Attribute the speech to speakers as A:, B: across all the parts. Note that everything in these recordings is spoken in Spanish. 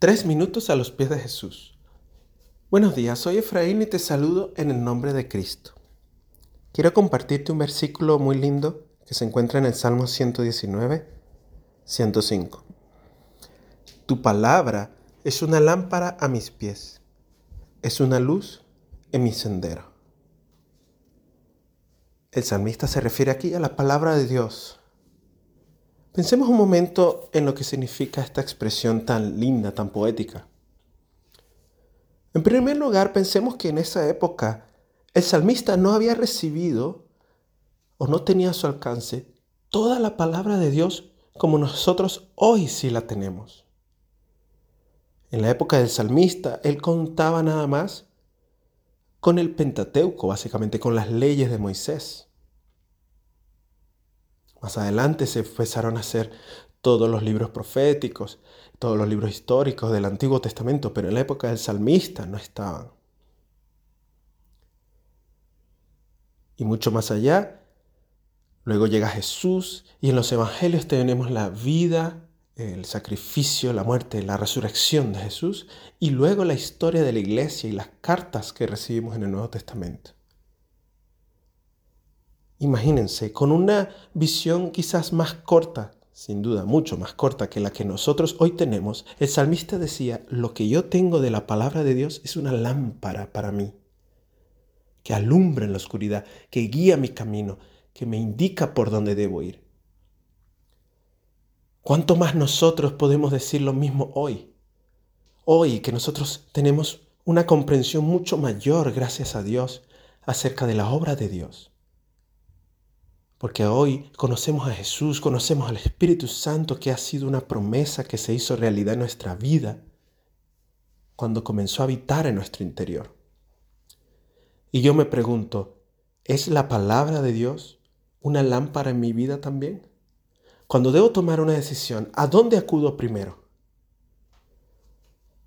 A: Tres minutos a los pies de Jesús. Buenos días, soy Efraín y te saludo en el nombre de Cristo. Quiero compartirte un versículo muy lindo que se encuentra en el Salmo 119, 105. Tu palabra es una lámpara a mis pies, es una luz en mi sendero. El salmista se refiere aquí a la palabra de Dios, Pensemos un momento en lo que significa esta expresión tan linda, tan poética. En primer lugar, pensemos que en esa época el salmista no había recibido o no tenía a su alcance toda la palabra de Dios como nosotros hoy sí la tenemos. En la época del salmista, él contaba nada más con el Pentateuco, básicamente con las leyes de Moisés. Más adelante se empezaron a hacer todos los libros proféticos, todos los libros históricos del Antiguo Testamento, pero en la época del salmista no estaban. Y mucho más allá, luego llega Jesús y en los evangelios tenemos la vida, el sacrificio, la muerte, la resurrección de Jesús y luego la historia de la iglesia y las cartas que recibimos en el Nuevo Testamento. Imagínense, con una visión quizás más corta, sin duda mucho más corta que la que nosotros hoy tenemos, el salmista decía, lo que yo tengo de la palabra de Dios es una lámpara para mí, que alumbra en la oscuridad, que guía mi camino, que me indica por dónde debo ir. ¿Cuánto más nosotros podemos decir lo mismo hoy? Hoy que nosotros tenemos una comprensión mucho mayor, gracias a Dios, acerca de la obra de Dios. Porque hoy conocemos a Jesús, conocemos al Espíritu Santo que ha sido una promesa que se hizo realidad en nuestra vida cuando comenzó a habitar en nuestro interior. Y yo me pregunto, ¿es la palabra de Dios una lámpara en mi vida también? Cuando debo tomar una decisión, ¿a dónde acudo primero?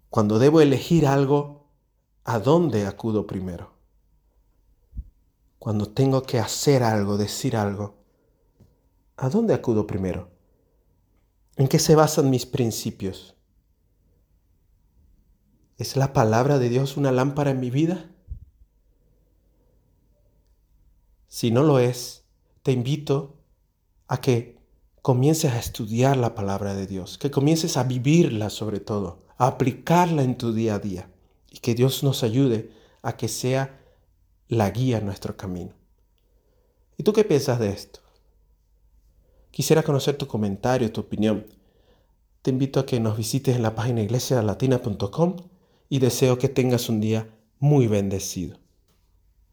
A: Cuando debo elegir algo, ¿a dónde acudo primero? Cuando tengo que hacer algo, decir algo, ¿a dónde acudo primero? ¿En qué se basan mis principios? ¿Es la palabra de Dios una lámpara en mi vida? Si no lo es, te invito a que comiences a estudiar la palabra de Dios, que comiences a vivirla sobre todo, a aplicarla en tu día a día y que Dios nos ayude a que sea la guía en nuestro camino. ¿Y tú qué piensas de esto? Quisiera conocer tu comentario, tu opinión. Te invito a que nos visites en la página iglesialatina.com y deseo que tengas un día muy bendecido.